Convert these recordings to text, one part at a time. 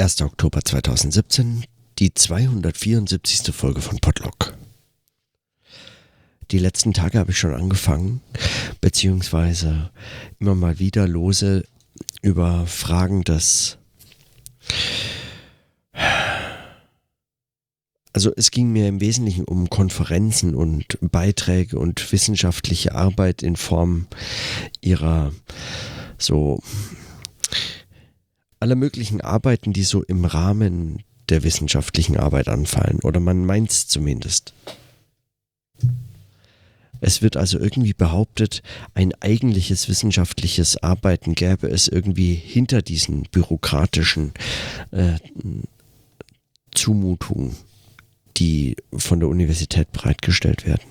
1. Oktober 2017, die 274. Folge von Podlock. Die letzten Tage habe ich schon angefangen, beziehungsweise immer mal wieder lose über Fragen des... Also es ging mir im Wesentlichen um Konferenzen und Beiträge und wissenschaftliche Arbeit in Form ihrer so alle möglichen Arbeiten, die so im Rahmen der wissenschaftlichen Arbeit anfallen. Oder man meint es zumindest. Es wird also irgendwie behauptet, ein eigentliches wissenschaftliches Arbeiten gäbe es irgendwie hinter diesen bürokratischen äh, Zumutungen, die von der Universität bereitgestellt werden.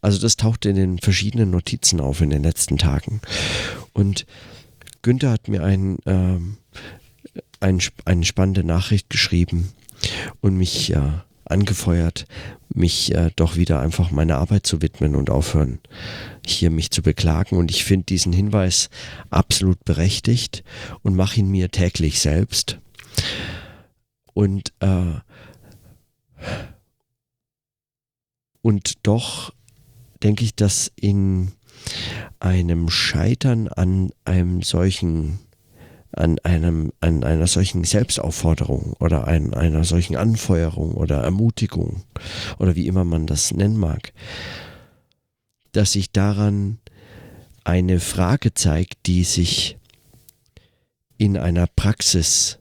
Also das taucht in den verschiedenen Notizen auf in den letzten Tagen. Und Günther hat mir ein, ähm, ein, eine spannende Nachricht geschrieben und mich äh, angefeuert, mich äh, doch wieder einfach meiner Arbeit zu widmen und aufhören, hier mich zu beklagen. Und ich finde diesen Hinweis absolut berechtigt und mache ihn mir täglich selbst. Und, äh, und doch denke ich, dass in einem Scheitern an einem solchen an einem an einer solchen Selbstaufforderung oder an einer solchen Anfeuerung oder Ermutigung oder wie immer man das nennen mag, dass sich daran eine Frage zeigt, die sich in einer Praxis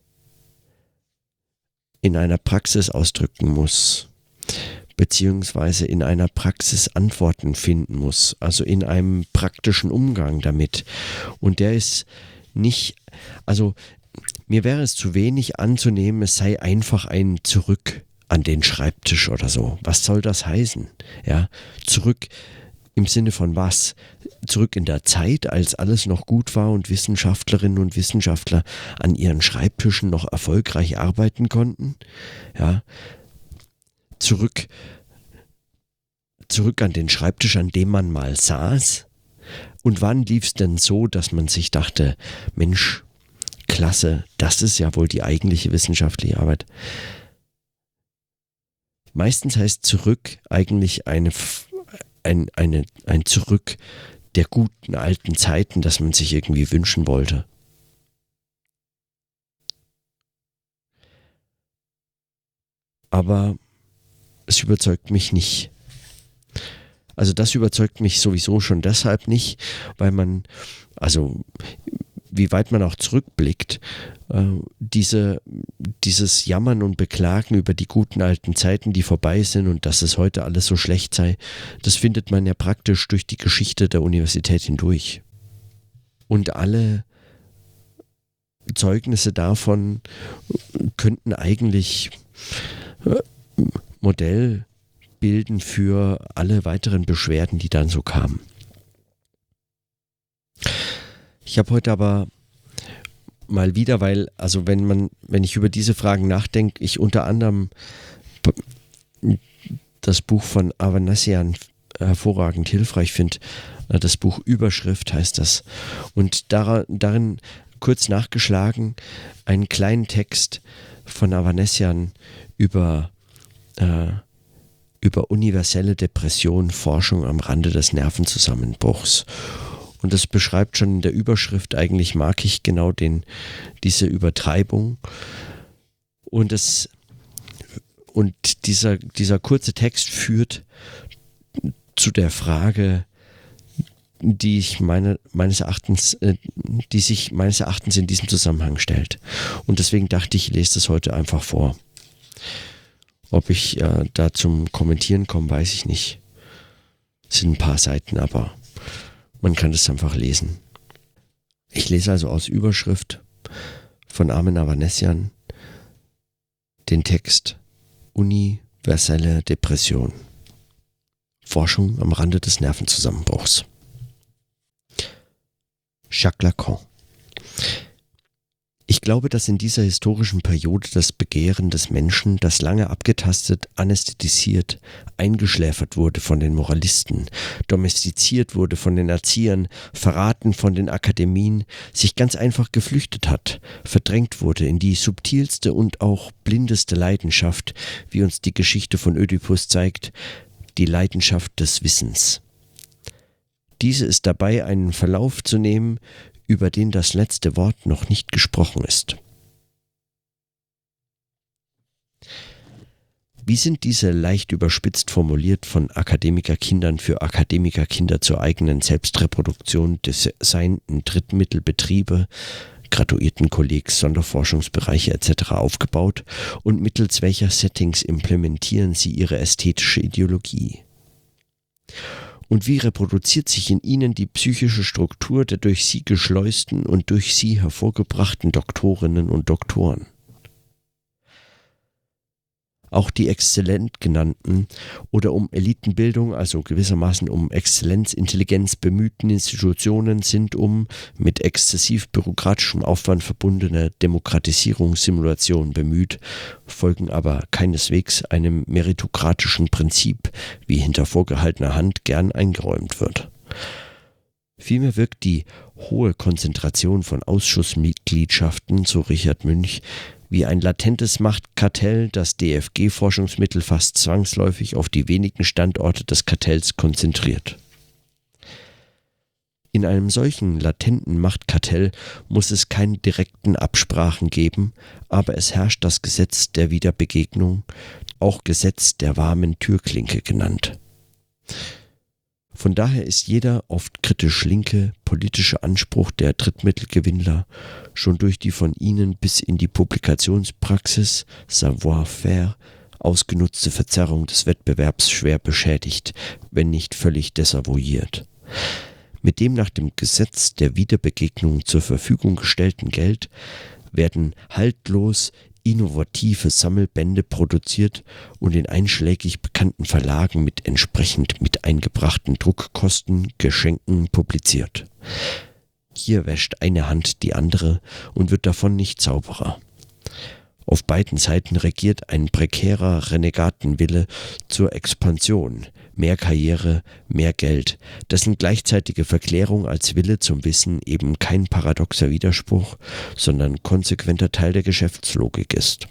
in einer Praxis ausdrücken muss beziehungsweise in einer Praxis Antworten finden muss, also in einem praktischen Umgang damit. Und der ist nicht, also mir wäre es zu wenig anzunehmen, es sei einfach ein Zurück an den Schreibtisch oder so. Was soll das heißen? Ja, zurück im Sinne von was? Zurück in der Zeit, als alles noch gut war und Wissenschaftlerinnen und Wissenschaftler an ihren Schreibtischen noch erfolgreich arbeiten konnten? Ja, zurück, zurück an den Schreibtisch, an dem man mal saß? Und wann lief es denn so, dass man sich dachte, Mensch, klasse, das ist ja wohl die eigentliche wissenschaftliche Arbeit. Meistens heißt zurück eigentlich eine, ein, eine, ein Zurück der guten alten Zeiten, das man sich irgendwie wünschen wollte. Aber es überzeugt mich nicht. Also das überzeugt mich sowieso schon deshalb nicht, weil man, also wie weit man auch zurückblickt, äh, diese, dieses Jammern und Beklagen über die guten alten Zeiten, die vorbei sind und dass es heute alles so schlecht sei, das findet man ja praktisch durch die Geschichte der Universität hindurch. Und alle Zeugnisse davon könnten eigentlich äh, Modell bilden für alle weiteren Beschwerden, die dann so kamen. Ich habe heute aber mal wieder, weil, also wenn man, wenn ich über diese Fragen nachdenke, ich unter anderem das Buch von Avanassian hervorragend hilfreich finde. Das Buch Überschrift heißt das. Und darin kurz nachgeschlagen einen kleinen Text von Avanesian über äh, über universelle Depression, Forschung am Rande des Nervenzusammenbruchs. Und das beschreibt schon in der Überschrift, eigentlich mag ich genau den, diese Übertreibung. Und, es, und dieser, dieser kurze Text führt zu der Frage, die ich meine, meines Erachtens, äh, die sich meines Erachtens in diesem Zusammenhang stellt. Und deswegen dachte ich, ich lese das heute einfach vor. Ob ich äh, da zum Kommentieren komme, weiß ich nicht. Es sind ein paar Seiten, aber man kann das einfach lesen. Ich lese also aus Überschrift von Armin Avanesian den Text Universelle Depression. Forschung am Rande des Nervenzusammenbruchs. Jacques Lacan. Ich glaube, dass in dieser historischen Periode das Begehren des Menschen, das lange abgetastet, anästhetisiert, eingeschläfert wurde von den Moralisten, domestiziert wurde von den Erziehern, verraten von den Akademien, sich ganz einfach geflüchtet hat, verdrängt wurde in die subtilste und auch blindeste Leidenschaft, wie uns die Geschichte von Ödipus zeigt, die Leidenschaft des Wissens. Diese ist dabei, einen Verlauf zu nehmen, über den das letzte Wort noch nicht gesprochen ist. Wie sind diese leicht überspitzt formuliert von Akademikerkindern für Akademikerkinder zur eigenen Selbstreproduktion designten Drittmittelbetriebe, Graduiertenkollegs, Sonderforschungsbereiche etc. aufgebaut und mittels welcher Settings implementieren sie ihre ästhetische Ideologie? Und wie reproduziert sich in ihnen die psychische Struktur der durch sie geschleusten und durch sie hervorgebrachten Doktorinnen und Doktoren? Auch die exzellent genannten oder um Elitenbildung, also gewissermaßen um Exzellenzintelligenz bemühten Institutionen sind um mit exzessiv bürokratischem Aufwand verbundene Demokratisierungssimulationen bemüht, folgen aber keineswegs einem meritokratischen Prinzip, wie hinter vorgehaltener Hand gern eingeräumt wird. Vielmehr wirkt die hohe Konzentration von Ausschussmitgliedschaften, so Richard Münch, wie ein latentes Machtkartell das DFG-Forschungsmittel fast zwangsläufig auf die wenigen Standorte des Kartells konzentriert. In einem solchen latenten Machtkartell muss es keine direkten Absprachen geben, aber es herrscht das Gesetz der Wiederbegegnung, auch Gesetz der warmen Türklinke genannt. Von daher ist jeder oft kritisch linke politische Anspruch der Drittmittelgewinnler schon durch die von ihnen bis in die Publikationspraxis Savoir-faire ausgenutzte Verzerrung des Wettbewerbs schwer beschädigt, wenn nicht völlig desavouiert. Mit dem nach dem Gesetz der Wiederbegegnung zur Verfügung gestellten Geld werden haltlos innovative Sammelbände produziert und in einschlägig bekannten Verlagen mit entsprechend mit eingebrachten Druckkosten, Geschenken publiziert. Hier wäscht eine Hand die andere und wird davon nicht sauberer. Auf beiden Seiten regiert ein prekärer Renegatenwille zur Expansion, mehr Karriere, mehr Geld, dessen gleichzeitige Verklärung als Wille zum Wissen eben kein paradoxer Widerspruch, sondern konsequenter Teil der Geschäftslogik ist.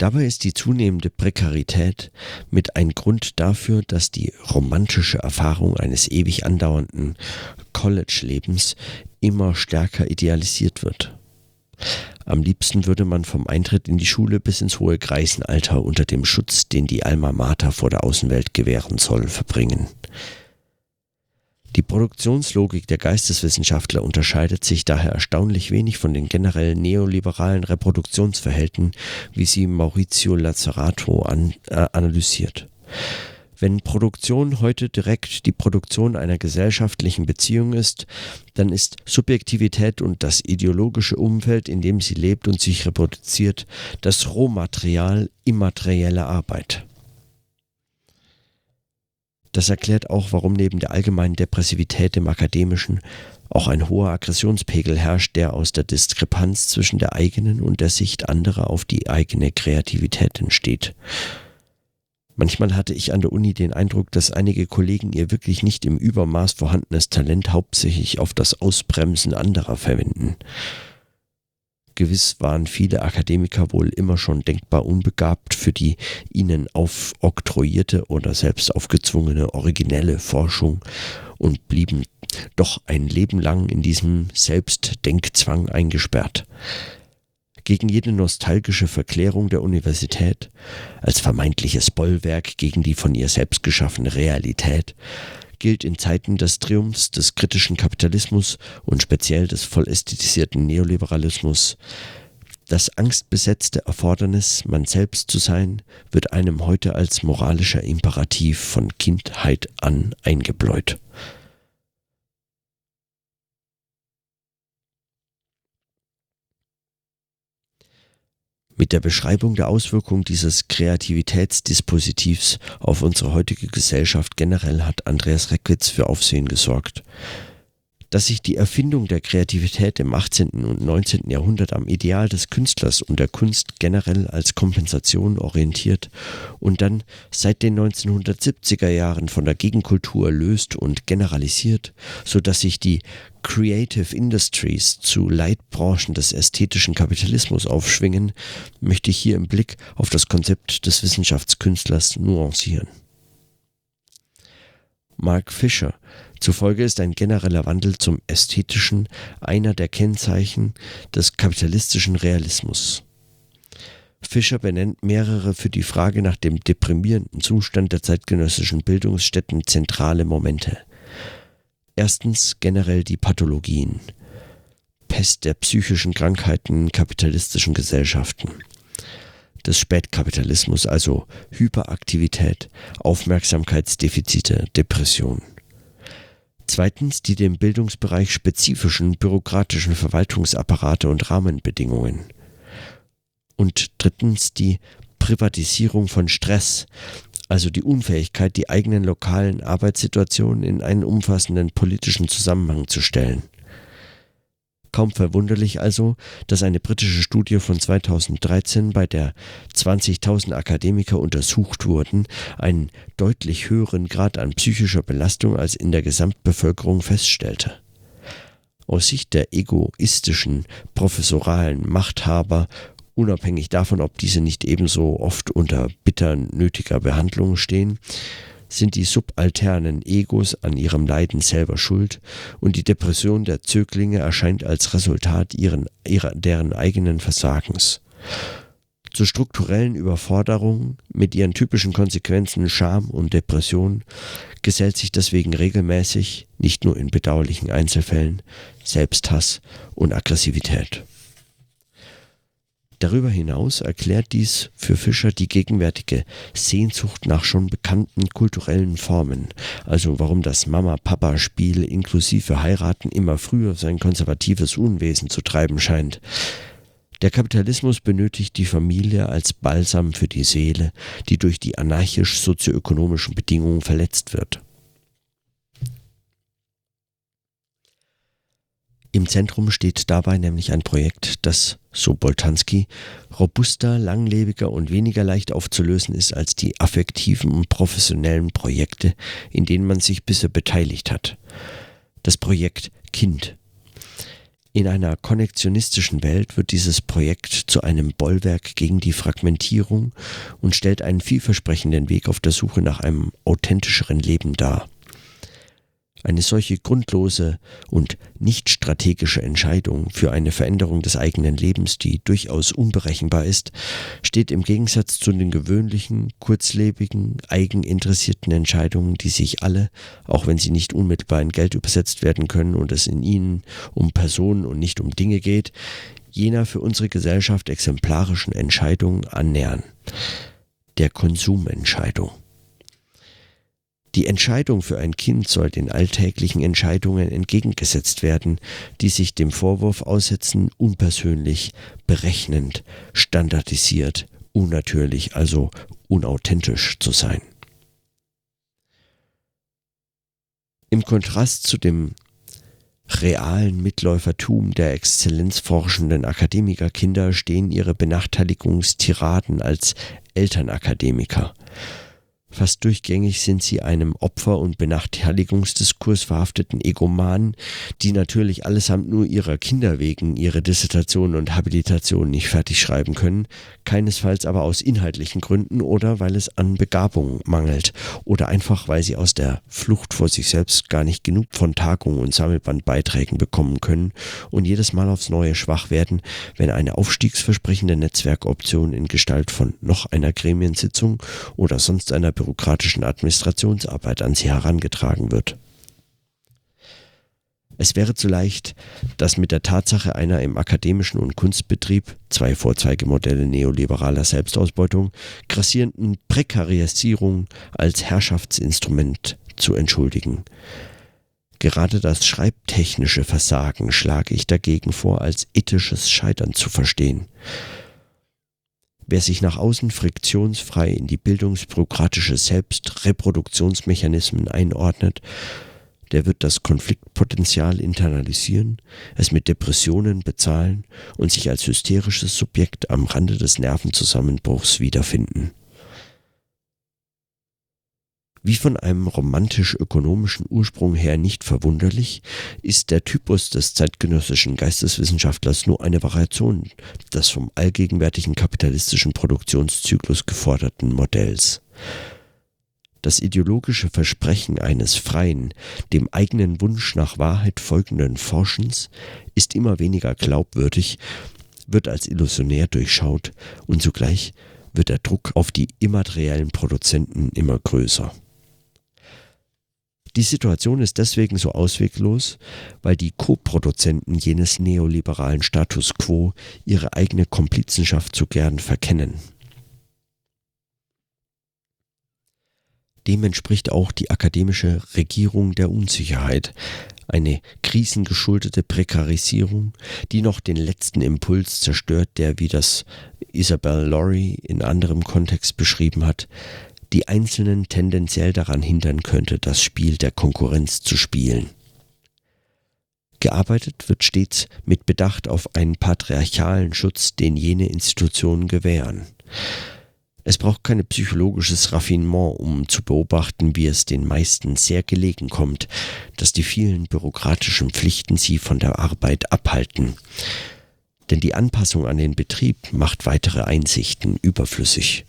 Dabei ist die zunehmende Prekarität mit ein Grund dafür, dass die romantische Erfahrung eines ewig andauernden College-Lebens immer stärker idealisiert wird. Am liebsten würde man vom Eintritt in die Schule bis ins hohe Greisenalter unter dem Schutz, den die Alma Mater vor der Außenwelt gewähren soll, verbringen. Die Produktionslogik der Geisteswissenschaftler unterscheidet sich daher erstaunlich wenig von den generellen neoliberalen Reproduktionsverhältnissen, wie sie Maurizio Lazzarato an, äh, analysiert. Wenn Produktion heute direkt die Produktion einer gesellschaftlichen Beziehung ist, dann ist Subjektivität und das ideologische Umfeld, in dem sie lebt und sich reproduziert, das Rohmaterial immaterieller Arbeit. Das erklärt auch, warum neben der allgemeinen Depressivität im Akademischen auch ein hoher Aggressionspegel herrscht, der aus der Diskrepanz zwischen der eigenen und der Sicht anderer auf die eigene Kreativität entsteht. Manchmal hatte ich an der Uni den Eindruck, dass einige Kollegen ihr wirklich nicht im Übermaß vorhandenes Talent hauptsächlich auf das Ausbremsen anderer verwenden. Gewiss waren viele Akademiker wohl immer schon denkbar unbegabt für die ihnen aufoktroyierte oder selbst aufgezwungene originelle Forschung und blieben doch ein Leben lang in diesem Selbstdenkzwang eingesperrt. Gegen jede nostalgische Verklärung der Universität, als vermeintliches Bollwerk gegen die von ihr selbst geschaffene Realität, gilt in Zeiten des Triumphs des kritischen Kapitalismus und speziell des vollästhetisierten Neoliberalismus das angstbesetzte Erfordernis, man selbst zu sein, wird einem heute als moralischer Imperativ von Kindheit an eingebläut. Mit der Beschreibung der Auswirkungen dieses Kreativitätsdispositivs auf unsere heutige Gesellschaft generell hat Andreas Reckwitz für Aufsehen gesorgt. Dass sich die Erfindung der Kreativität im 18. und 19. Jahrhundert am Ideal des Künstlers und der Kunst generell als Kompensation orientiert und dann seit den 1970er Jahren von der Gegenkultur löst und generalisiert, so dass sich die Creative Industries zu Leitbranchen des ästhetischen Kapitalismus aufschwingen, möchte ich hier im Blick auf das Konzept des Wissenschaftskünstlers nuancieren. Mark Fisher zufolge ist ein genereller Wandel zum Ästhetischen einer der Kennzeichen des kapitalistischen Realismus. Fischer benennt mehrere für die Frage nach dem deprimierenden Zustand der zeitgenössischen Bildungsstätten zentrale Momente. Erstens generell die Pathologien. Pest der psychischen Krankheiten in kapitalistischen Gesellschaften. Des Spätkapitalismus, also Hyperaktivität, Aufmerksamkeitsdefizite, Depression. Zweitens die dem Bildungsbereich spezifischen bürokratischen Verwaltungsapparate und Rahmenbedingungen. Und drittens die Privatisierung von Stress, also die Unfähigkeit, die eigenen lokalen Arbeitssituationen in einen umfassenden politischen Zusammenhang zu stellen. Kaum verwunderlich also, dass eine britische Studie von 2013, bei der 20.000 Akademiker untersucht wurden, einen deutlich höheren Grad an psychischer Belastung als in der Gesamtbevölkerung feststellte. Aus Sicht der egoistischen, professoralen Machthaber unabhängig davon, ob diese nicht ebenso oft unter bitter nötiger Behandlung stehen, sind die subalternen Egos an ihrem Leiden selber schuld und die Depression der Zöglinge erscheint als Resultat ihren, ihrer, deren eigenen Versagens. Zur strukturellen Überforderung mit ihren typischen Konsequenzen Scham und Depression gesellt sich deswegen regelmäßig, nicht nur in bedauerlichen Einzelfällen, Selbsthass und Aggressivität. Darüber hinaus erklärt dies für Fischer die gegenwärtige Sehnsucht nach schon bekannten kulturellen Formen, also warum das Mama-Papa-Spiel inklusive Heiraten immer früher sein konservatives Unwesen zu treiben scheint. Der Kapitalismus benötigt die Familie als Balsam für die Seele, die durch die anarchisch-sozioökonomischen Bedingungen verletzt wird. Im Zentrum steht dabei nämlich ein Projekt, das, so Boltanski, robuster, langlebiger und weniger leicht aufzulösen ist als die affektiven und professionellen Projekte, in denen man sich bisher beteiligt hat. Das Projekt Kind. In einer konnektionistischen Welt wird dieses Projekt zu einem Bollwerk gegen die Fragmentierung und stellt einen vielversprechenden Weg auf der Suche nach einem authentischeren Leben dar. Eine solche grundlose und nicht strategische Entscheidung für eine Veränderung des eigenen Lebens, die durchaus unberechenbar ist, steht im Gegensatz zu den gewöhnlichen, kurzlebigen, eigeninteressierten Entscheidungen, die sich alle, auch wenn sie nicht unmittelbar in Geld übersetzt werden können und es in ihnen um Personen und nicht um Dinge geht, jener für unsere Gesellschaft exemplarischen Entscheidung annähern. Der Konsumentscheidung. Die Entscheidung für ein Kind soll den alltäglichen Entscheidungen entgegengesetzt werden, die sich dem Vorwurf aussetzen, unpersönlich, berechnend, standardisiert, unnatürlich, also unauthentisch zu sein. Im Kontrast zu dem realen Mitläufertum der exzellenzforschenden Akademikerkinder stehen ihre Benachteiligungstiraden als Elternakademiker. Fast durchgängig sind sie einem Opfer- und Benachteiligungsdiskurs verhafteten Egomanen, die natürlich allesamt nur ihrer Kinder wegen ihre Dissertation und Habilitation nicht fertig schreiben können, keinesfalls aber aus inhaltlichen Gründen oder weil es an Begabung mangelt oder einfach weil sie aus der Flucht vor sich selbst gar nicht genug von Tagungen und Sammelbandbeiträgen bekommen können und jedes Mal aufs Neue schwach werden, wenn eine aufstiegsversprechende Netzwerkoption in Gestalt von noch einer Gremiensitzung oder sonst einer bürokratischen Administrationsarbeit an sie herangetragen wird. Es wäre zu leicht, das mit der Tatsache einer im akademischen und Kunstbetrieb, zwei Vorzeigemodelle neoliberaler Selbstausbeutung, grassierenden Prekarisierung als Herrschaftsinstrument zu entschuldigen. Gerade das schreibtechnische Versagen schlage ich dagegen vor, als ethisches Scheitern zu verstehen. Wer sich nach außen friktionsfrei in die bildungsbürokratische Selbstreproduktionsmechanismen einordnet, der wird das Konfliktpotenzial internalisieren, es mit Depressionen bezahlen und sich als hysterisches Subjekt am Rande des Nervenzusammenbruchs wiederfinden. Wie von einem romantisch-ökonomischen Ursprung her nicht verwunderlich, ist der Typus des zeitgenössischen Geisteswissenschaftlers nur eine Variation des vom allgegenwärtigen kapitalistischen Produktionszyklus geforderten Modells. Das ideologische Versprechen eines freien, dem eigenen Wunsch nach Wahrheit folgenden Forschens ist immer weniger glaubwürdig, wird als illusionär durchschaut und zugleich wird der Druck auf die immateriellen Produzenten immer größer. Die Situation ist deswegen so ausweglos, weil die Co-Produzenten jenes neoliberalen Status quo ihre eigene Komplizenschaft zu gern verkennen. Dem entspricht auch die akademische Regierung der Unsicherheit, eine krisengeschuldete Prekarisierung, die noch den letzten Impuls zerstört, der, wie das Isabel Laurie in anderem Kontext beschrieben hat, die Einzelnen tendenziell daran hindern könnte, das Spiel der Konkurrenz zu spielen. Gearbeitet wird stets mit Bedacht auf einen patriarchalen Schutz, den jene Institutionen gewähren. Es braucht kein psychologisches Raffinement, um zu beobachten, wie es den meisten sehr gelegen kommt, dass die vielen bürokratischen Pflichten sie von der Arbeit abhalten. Denn die Anpassung an den Betrieb macht weitere Einsichten überflüssig.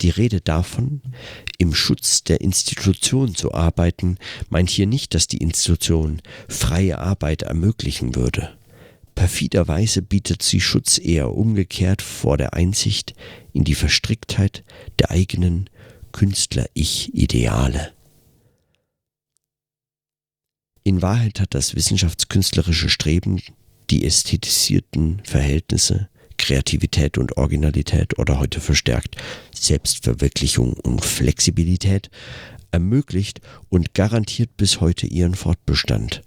Die Rede davon, im Schutz der Institution zu arbeiten, meint hier nicht, dass die Institution freie Arbeit ermöglichen würde. Perfiderweise bietet sie Schutz eher umgekehrt vor der Einsicht in die Verstricktheit der eigenen Künstler-Ich-Ideale. In Wahrheit hat das wissenschaftskünstlerische Streben die ästhetisierten Verhältnisse Kreativität und Originalität oder heute verstärkt Selbstverwirklichung und Flexibilität ermöglicht und garantiert bis heute ihren Fortbestand.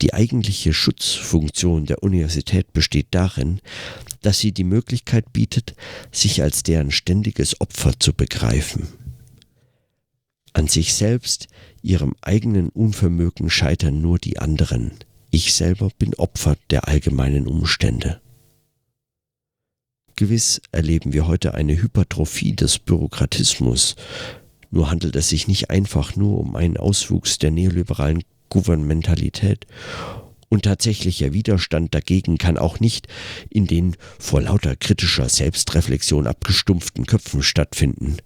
Die eigentliche Schutzfunktion der Universität besteht darin, dass sie die Möglichkeit bietet, sich als deren ständiges Opfer zu begreifen. An sich selbst, ihrem eigenen Unvermögen scheitern nur die anderen. Ich selber bin Opfer der allgemeinen Umstände. Gewiss erleben wir heute eine Hypertrophie des Bürokratismus. Nur handelt es sich nicht einfach nur um einen Auswuchs der neoliberalen Gouvernementalität und tatsächlicher Widerstand dagegen kann auch nicht in den vor lauter kritischer Selbstreflexion abgestumpften Köpfen stattfinden.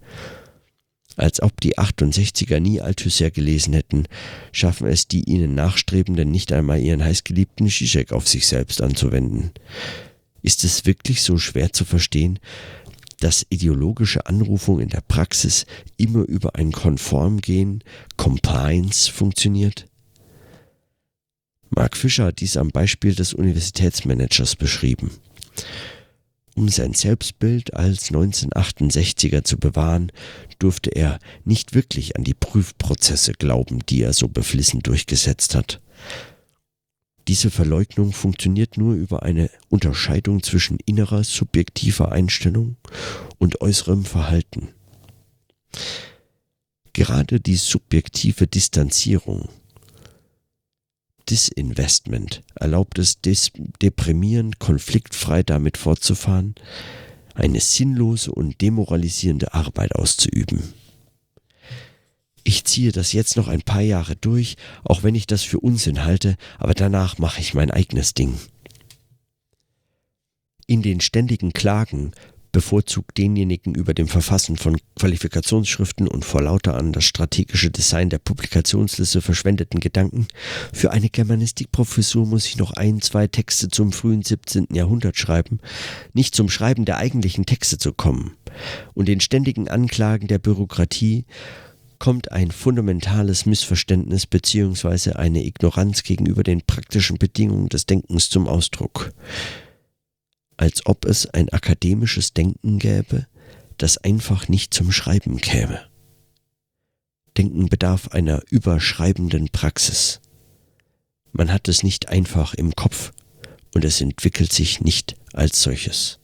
Als ob die 68er nie Althusser gelesen hätten, schaffen es die ihnen Nachstrebenden nicht einmal ihren heißgeliebten Zizek auf sich selbst anzuwenden. Ist es wirklich so schwer zu verstehen, dass ideologische Anrufung in der Praxis immer über ein Konformgehen, Compliance funktioniert? Mark Fischer hat dies am Beispiel des Universitätsmanagers beschrieben. Um sein Selbstbild als 1968er zu bewahren, durfte er nicht wirklich an die Prüfprozesse glauben, die er so beflissen durchgesetzt hat. Diese Verleugnung funktioniert nur über eine Unterscheidung zwischen innerer subjektiver Einstellung und äußerem Verhalten. Gerade die subjektive Distanzierung, Disinvestment, erlaubt es deprimierend, konfliktfrei damit fortzufahren, eine sinnlose und demoralisierende Arbeit auszuüben ich ziehe das jetzt noch ein paar Jahre durch, auch wenn ich das für Unsinn halte, aber danach mache ich mein eigenes Ding. In den ständigen Klagen bevorzugt denjenigen über dem Verfassen von Qualifikationsschriften und vor lauter an das strategische Design der Publikationsliste verschwendeten Gedanken, für eine Germanistikprofessur muss ich noch ein, zwei Texte zum frühen 17. Jahrhundert schreiben, nicht zum Schreiben der eigentlichen Texte zu kommen, und den ständigen Anklagen der Bürokratie kommt ein fundamentales Missverständnis bzw. eine Ignoranz gegenüber den praktischen Bedingungen des Denkens zum Ausdruck. Als ob es ein akademisches Denken gäbe, das einfach nicht zum Schreiben käme. Denken bedarf einer überschreibenden Praxis. Man hat es nicht einfach im Kopf und es entwickelt sich nicht als solches.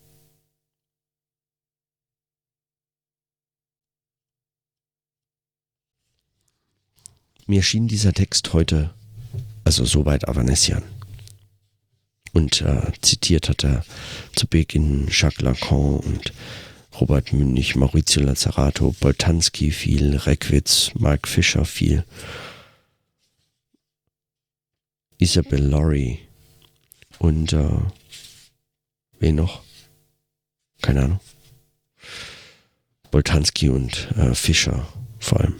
Mir schien dieser Text heute, also soweit Avanesian. Und äh, zitiert hat er zu Beginn Jacques Lacan und Robert Münch, Maurizio Lazzarato, Boltanski viel, Reckwitz, Mark Fischer viel, Isabel Laurie und äh, wen noch? Keine Ahnung. Boltanski und äh, Fischer vor allem.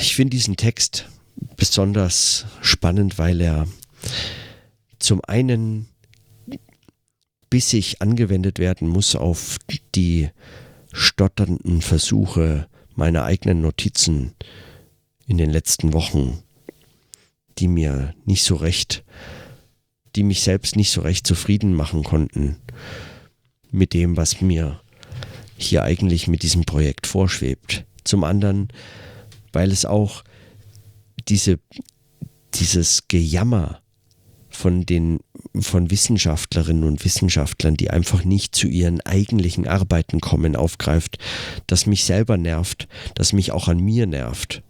Ich finde diesen Text besonders spannend, weil er zum einen bissig angewendet werden muss auf die stotternden Versuche meiner eigenen Notizen in den letzten Wochen, die mir nicht so recht, die mich selbst nicht so recht zufrieden machen konnten mit dem, was mir hier eigentlich mit diesem Projekt vorschwebt. Zum anderen, weil es auch diese, dieses Gejammer von den von Wissenschaftlerinnen und Wissenschaftlern, die einfach nicht zu ihren eigentlichen Arbeiten kommen, aufgreift, das mich selber nervt, das mich auch an mir nervt.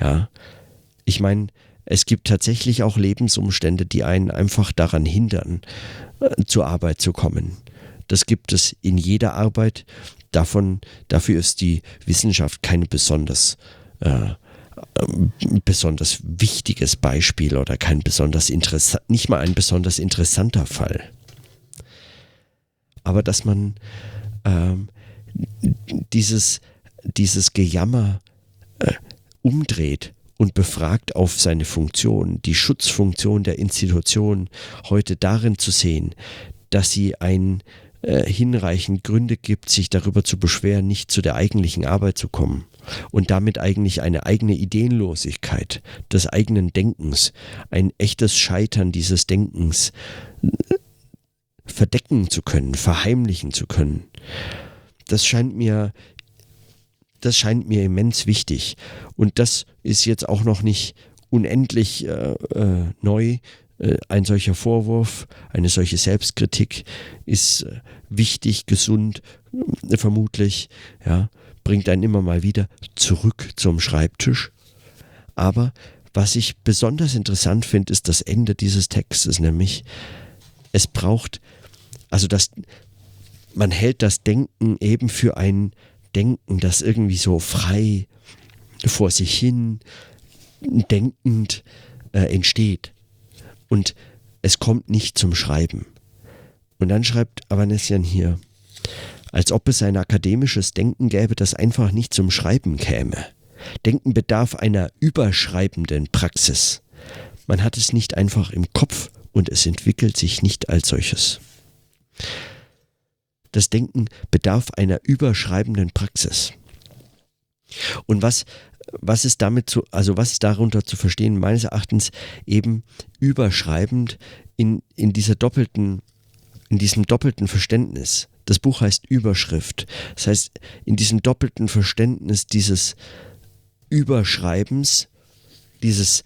Ja, ich meine, es gibt tatsächlich auch Lebensumstände, die einen einfach daran hindern, äh, zur Arbeit zu kommen. Das gibt es in jeder Arbeit. Davon, dafür ist die Wissenschaft keine besonders äh, besonders wichtiges Beispiel oder kein besonders interessant, nicht mal ein besonders interessanter Fall. Aber dass man ähm, dieses, dieses Gejammer äh, umdreht und befragt auf seine Funktion, die Schutzfunktion der Institution heute darin zu sehen, dass sie ein äh, hinreichend Gründe gibt, sich darüber zu beschweren, nicht zu der eigentlichen Arbeit zu kommen und damit eigentlich eine eigene Ideenlosigkeit des eigenen Denkens, ein echtes Scheitern dieses Denkens äh, verdecken zu können, verheimlichen zu können. Das scheint mir das scheint mir immens wichtig. Und das ist jetzt auch noch nicht unendlich äh, äh, neu. Äh, ein solcher Vorwurf, eine solche Selbstkritik ist äh, wichtig, gesund, vermutlich, ja, bringt einen immer mal wieder zurück zum Schreibtisch. Aber was ich besonders interessant finde, ist das Ende dieses Textes, nämlich es braucht, also das, man hält das Denken eben für ein Denken, das irgendwie so frei vor sich hin denkend äh, entsteht und es kommt nicht zum Schreiben. Und dann schreibt Avanesian hier, als ob es ein akademisches Denken gäbe, das einfach nicht zum Schreiben käme. Denken bedarf einer überschreibenden Praxis. Man hat es nicht einfach im Kopf und es entwickelt sich nicht als solches. Das Denken bedarf einer überschreibenden Praxis. Und was was ist damit zu, also was ist darunter zu verstehen? Meines Erachtens eben überschreibend in, in dieser doppelten, in diesem doppelten Verständnis. Das Buch heißt Überschrift. Das heißt, in diesem doppelten Verständnis dieses Überschreibens, dieses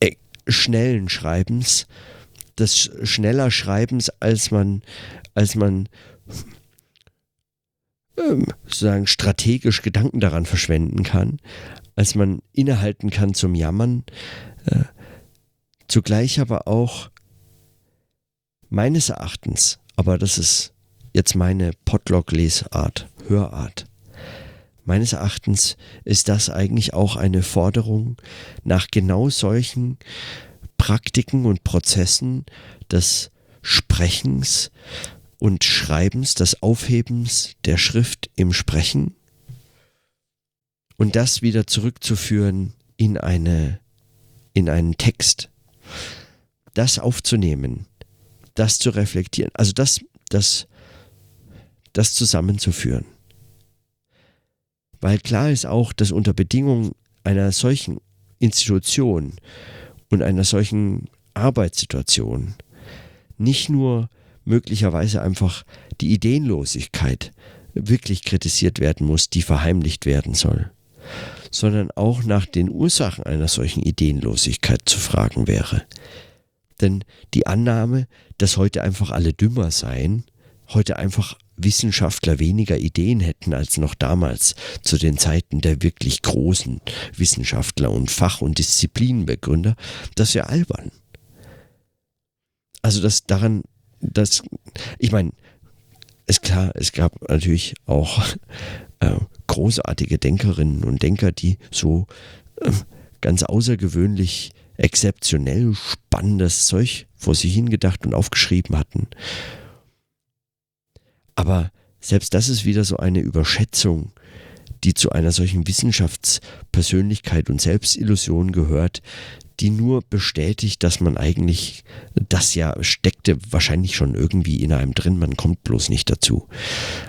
äh, schnellen Schreibens, des schneller Schreibens, als man, als man ähm, sozusagen strategisch Gedanken daran verschwenden kann, als man innehalten kann zum Jammern, äh, zugleich aber auch meines Erachtens, aber das ist jetzt meine Podlog-Lesart, Hörart, meines Erachtens ist das eigentlich auch eine Forderung nach genau solchen Praktiken und Prozessen des Sprechens und Schreibens, des Aufhebens der Schrift im Sprechen und das wieder zurückzuführen in eine, in einen Text, das aufzunehmen, das zu reflektieren, also das, das, das zusammenzuführen. Weil klar ist auch, dass unter Bedingungen einer solchen Institution und einer solchen Arbeitssituation nicht nur möglicherweise einfach die Ideenlosigkeit wirklich kritisiert werden muss, die verheimlicht werden soll, sondern auch nach den Ursachen einer solchen Ideenlosigkeit zu fragen wäre. Denn die Annahme, dass heute einfach alle dümmer seien, heute einfach Wissenschaftler weniger Ideen hätten als noch damals zu den Zeiten der wirklich großen Wissenschaftler und Fach- und Disziplinenbegründer, das wäre albern. Also das daran, das, ich meine, ist klar, es gab natürlich auch äh, großartige Denkerinnen und Denker, die so äh, ganz außergewöhnlich exzeptionell spannendes Zeug vor sich hingedacht und aufgeschrieben hatten. Aber selbst das ist wieder so eine Überschätzung, die zu einer solchen Wissenschaftspersönlichkeit und Selbstillusion gehört, die nur bestätigt, dass man eigentlich, das ja steckte wahrscheinlich schon irgendwie in einem drin, man kommt bloß nicht dazu.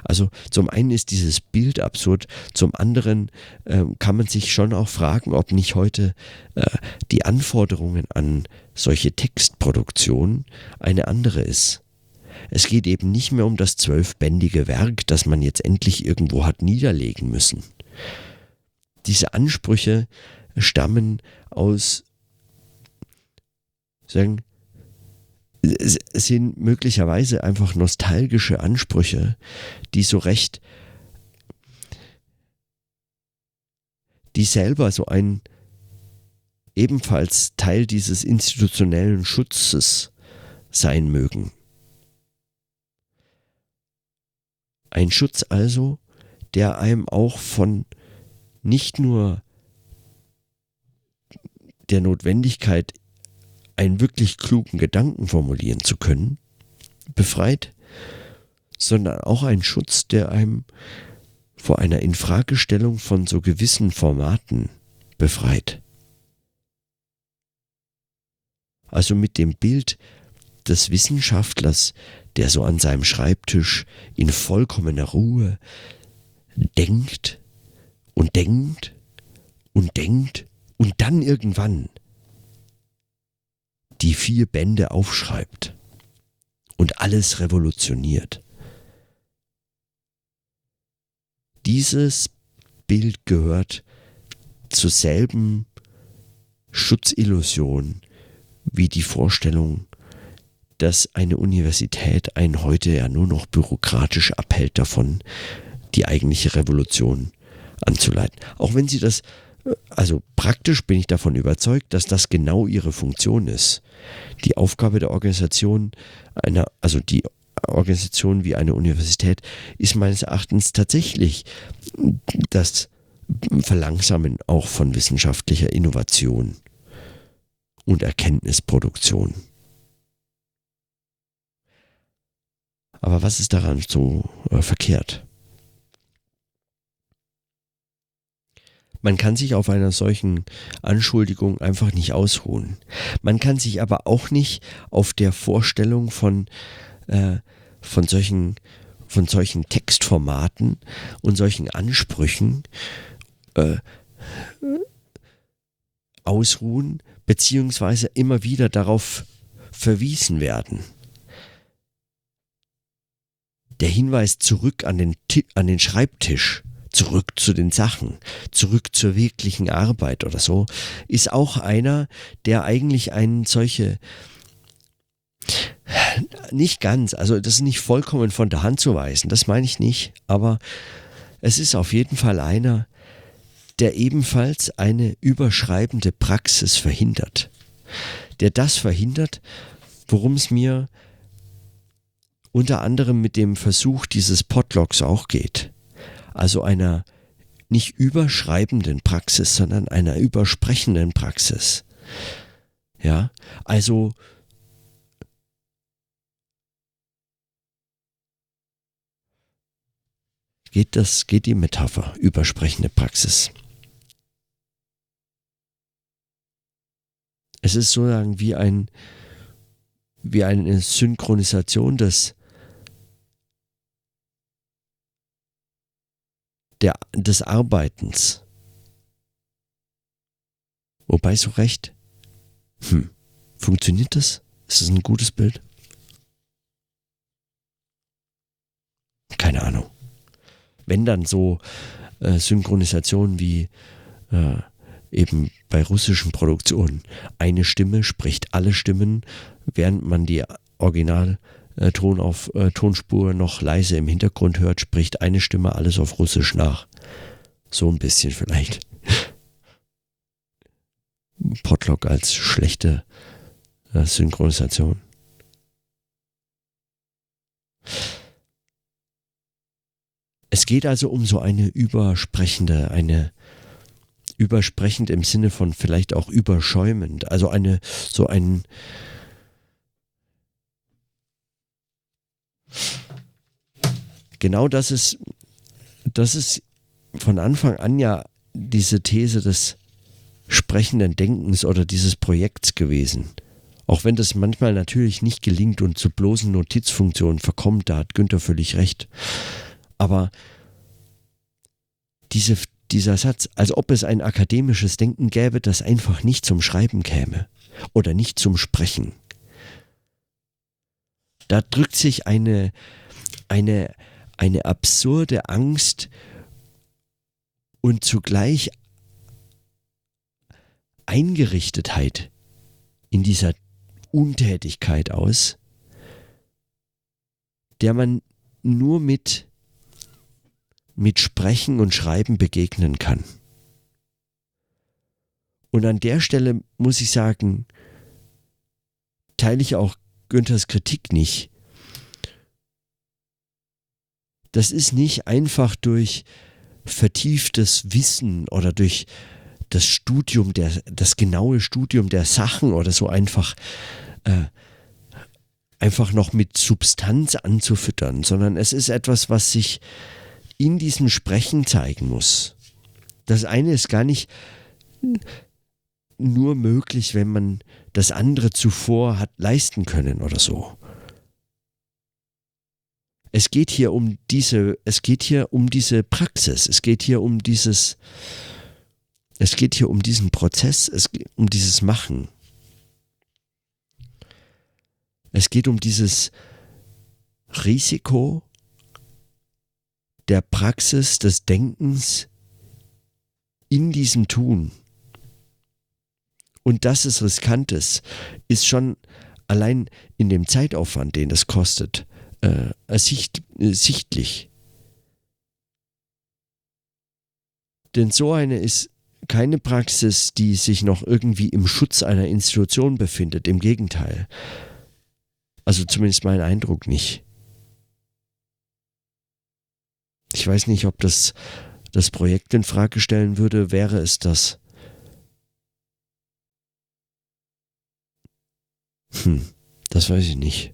Also zum einen ist dieses Bild absurd, zum anderen äh, kann man sich schon auch fragen, ob nicht heute äh, die Anforderungen an solche Textproduktion eine andere ist. Es geht eben nicht mehr um das zwölfbändige Werk, das man jetzt endlich irgendwo hat niederlegen müssen. Diese Ansprüche stammen aus sagen, sind möglicherweise einfach nostalgische Ansprüche, die so recht, die selber so ein ebenfalls Teil dieses institutionellen Schutzes sein mögen. Ein Schutz also, der einem auch von nicht nur der Notwendigkeit einen wirklich klugen Gedanken formulieren zu können, befreit, sondern auch ein Schutz, der einem vor einer Infragestellung von so gewissen Formaten befreit. Also mit dem Bild des Wissenschaftlers, der so an seinem Schreibtisch in vollkommener Ruhe denkt und denkt und denkt und dann irgendwann die vier Bände aufschreibt und alles revolutioniert. Dieses Bild gehört zur selben Schutzillusion wie die Vorstellung, dass eine Universität einen heute ja nur noch bürokratisch abhält davon, die eigentliche Revolution anzuleiten. Auch wenn sie das also praktisch bin ich davon überzeugt, dass das genau ihre Funktion ist. Die Aufgabe der Organisation einer, also die Organisation wie eine Universität ist meines Erachtens tatsächlich das Verlangsamen auch von wissenschaftlicher Innovation und Erkenntnisproduktion. Aber was ist daran so äh, verkehrt? Man kann sich auf einer solchen Anschuldigung einfach nicht ausruhen. Man kann sich aber auch nicht auf der Vorstellung von, äh, von, solchen, von solchen Textformaten und solchen Ansprüchen äh, ausruhen, beziehungsweise immer wieder darauf verwiesen werden. Der Hinweis zurück an den, an den Schreibtisch zurück zu den Sachen, zurück zur wirklichen Arbeit oder so, ist auch einer, der eigentlich einen solche nicht ganz, also das ist nicht vollkommen von der Hand zu weisen, das meine ich nicht, aber es ist auf jeden Fall einer, der ebenfalls eine überschreibende Praxis verhindert. Der das verhindert, worum es mir unter anderem mit dem Versuch dieses Podlogs auch geht also einer nicht überschreibenden Praxis, sondern einer übersprechenden Praxis. Ja, also geht das, geht die Metapher, übersprechende Praxis. Es ist sozusagen wie ein, wie eine Synchronisation des der, des Arbeitens. Wobei so recht. Hm, funktioniert das? Ist das ein gutes Bild? Keine Ahnung. Wenn dann so äh, Synchronisationen wie äh, eben bei russischen Produktionen eine Stimme spricht alle Stimmen, während man die Original äh, Ton auf, äh, Tonspur noch leise im Hintergrund hört, spricht eine Stimme alles auf Russisch nach. So ein bisschen vielleicht. Potlock als schlechte äh, Synchronisation. Es geht also um so eine übersprechende, eine übersprechend im Sinne von vielleicht auch überschäumend, also eine so ein genau das ist das ist von Anfang an ja diese These des sprechenden Denkens oder dieses Projekts gewesen. Auch wenn das manchmal natürlich nicht gelingt und zu bloßen Notizfunktionen verkommt, da hat Günther völlig recht. Aber diese, dieser Satz, als ob es ein akademisches Denken gäbe, das einfach nicht zum Schreiben käme oder nicht zum Sprechen. Da drückt sich eine, eine, eine absurde Angst und zugleich Eingerichtetheit in dieser Untätigkeit aus, der man nur mit, mit Sprechen und Schreiben begegnen kann. Und an der Stelle muss ich sagen, teile ich auch Günthers Kritik nicht. Das ist nicht einfach durch vertieftes Wissen oder durch das Studium, der, das genaue Studium der Sachen oder so einfach, äh, einfach noch mit Substanz anzufüttern, sondern es ist etwas, was sich in diesem Sprechen zeigen muss. Das eine ist gar nicht nur möglich, wenn man das andere zuvor hat leisten können oder so. Es geht hier um diese, es geht hier um diese Praxis, es geht hier um dieses, es geht hier um diesen Prozess, es geht um dieses Machen. Es geht um dieses Risiko der Praxis des Denkens in diesem Tun. Und dass es riskant ist, ist schon allein in dem Zeitaufwand, den es kostet, äh, sicht, äh, sichtlich. Denn so eine ist keine Praxis, die sich noch irgendwie im Schutz einer Institution befindet. Im Gegenteil. Also zumindest mein Eindruck nicht. Ich weiß nicht, ob das das Projekt in Frage stellen würde, wäre es das. Hm, das weiß ich nicht.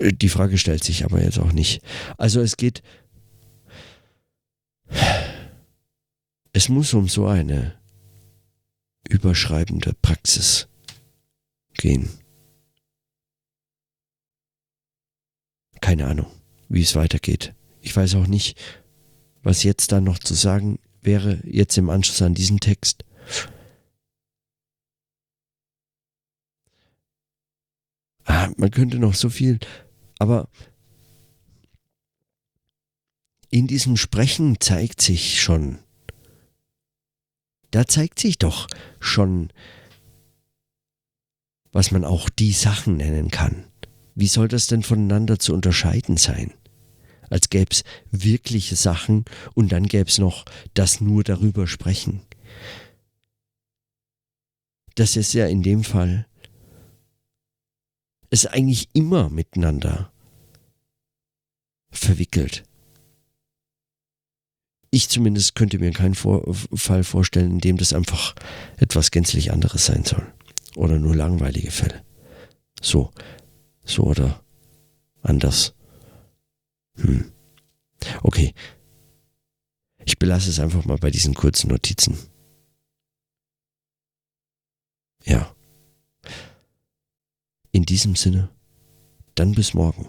Die Frage stellt sich aber jetzt auch nicht. Also es geht es muss um so eine überschreibende Praxis gehen. Keine Ahnung, wie es weitergeht. Ich weiß auch nicht, was jetzt da noch zu sagen wäre, jetzt im Anschluss an diesen Text. Ah, man könnte noch so viel, aber in diesem Sprechen zeigt sich schon, da zeigt sich doch schon, was man auch die Sachen nennen kann. Wie soll das denn voneinander zu unterscheiden sein? Als gäbe es wirkliche Sachen und dann gäbe es noch das nur darüber sprechen. Das ist ja in dem Fall ist eigentlich immer miteinander verwickelt ich zumindest könnte mir keinen Vor Fall vorstellen, in dem das einfach etwas gänzlich anderes sein soll. Oder nur langweilige Fälle. So. So oder anders. Hm. Okay. Ich belasse es einfach mal bei diesen kurzen Notizen. Ja. In diesem Sinne, dann bis morgen.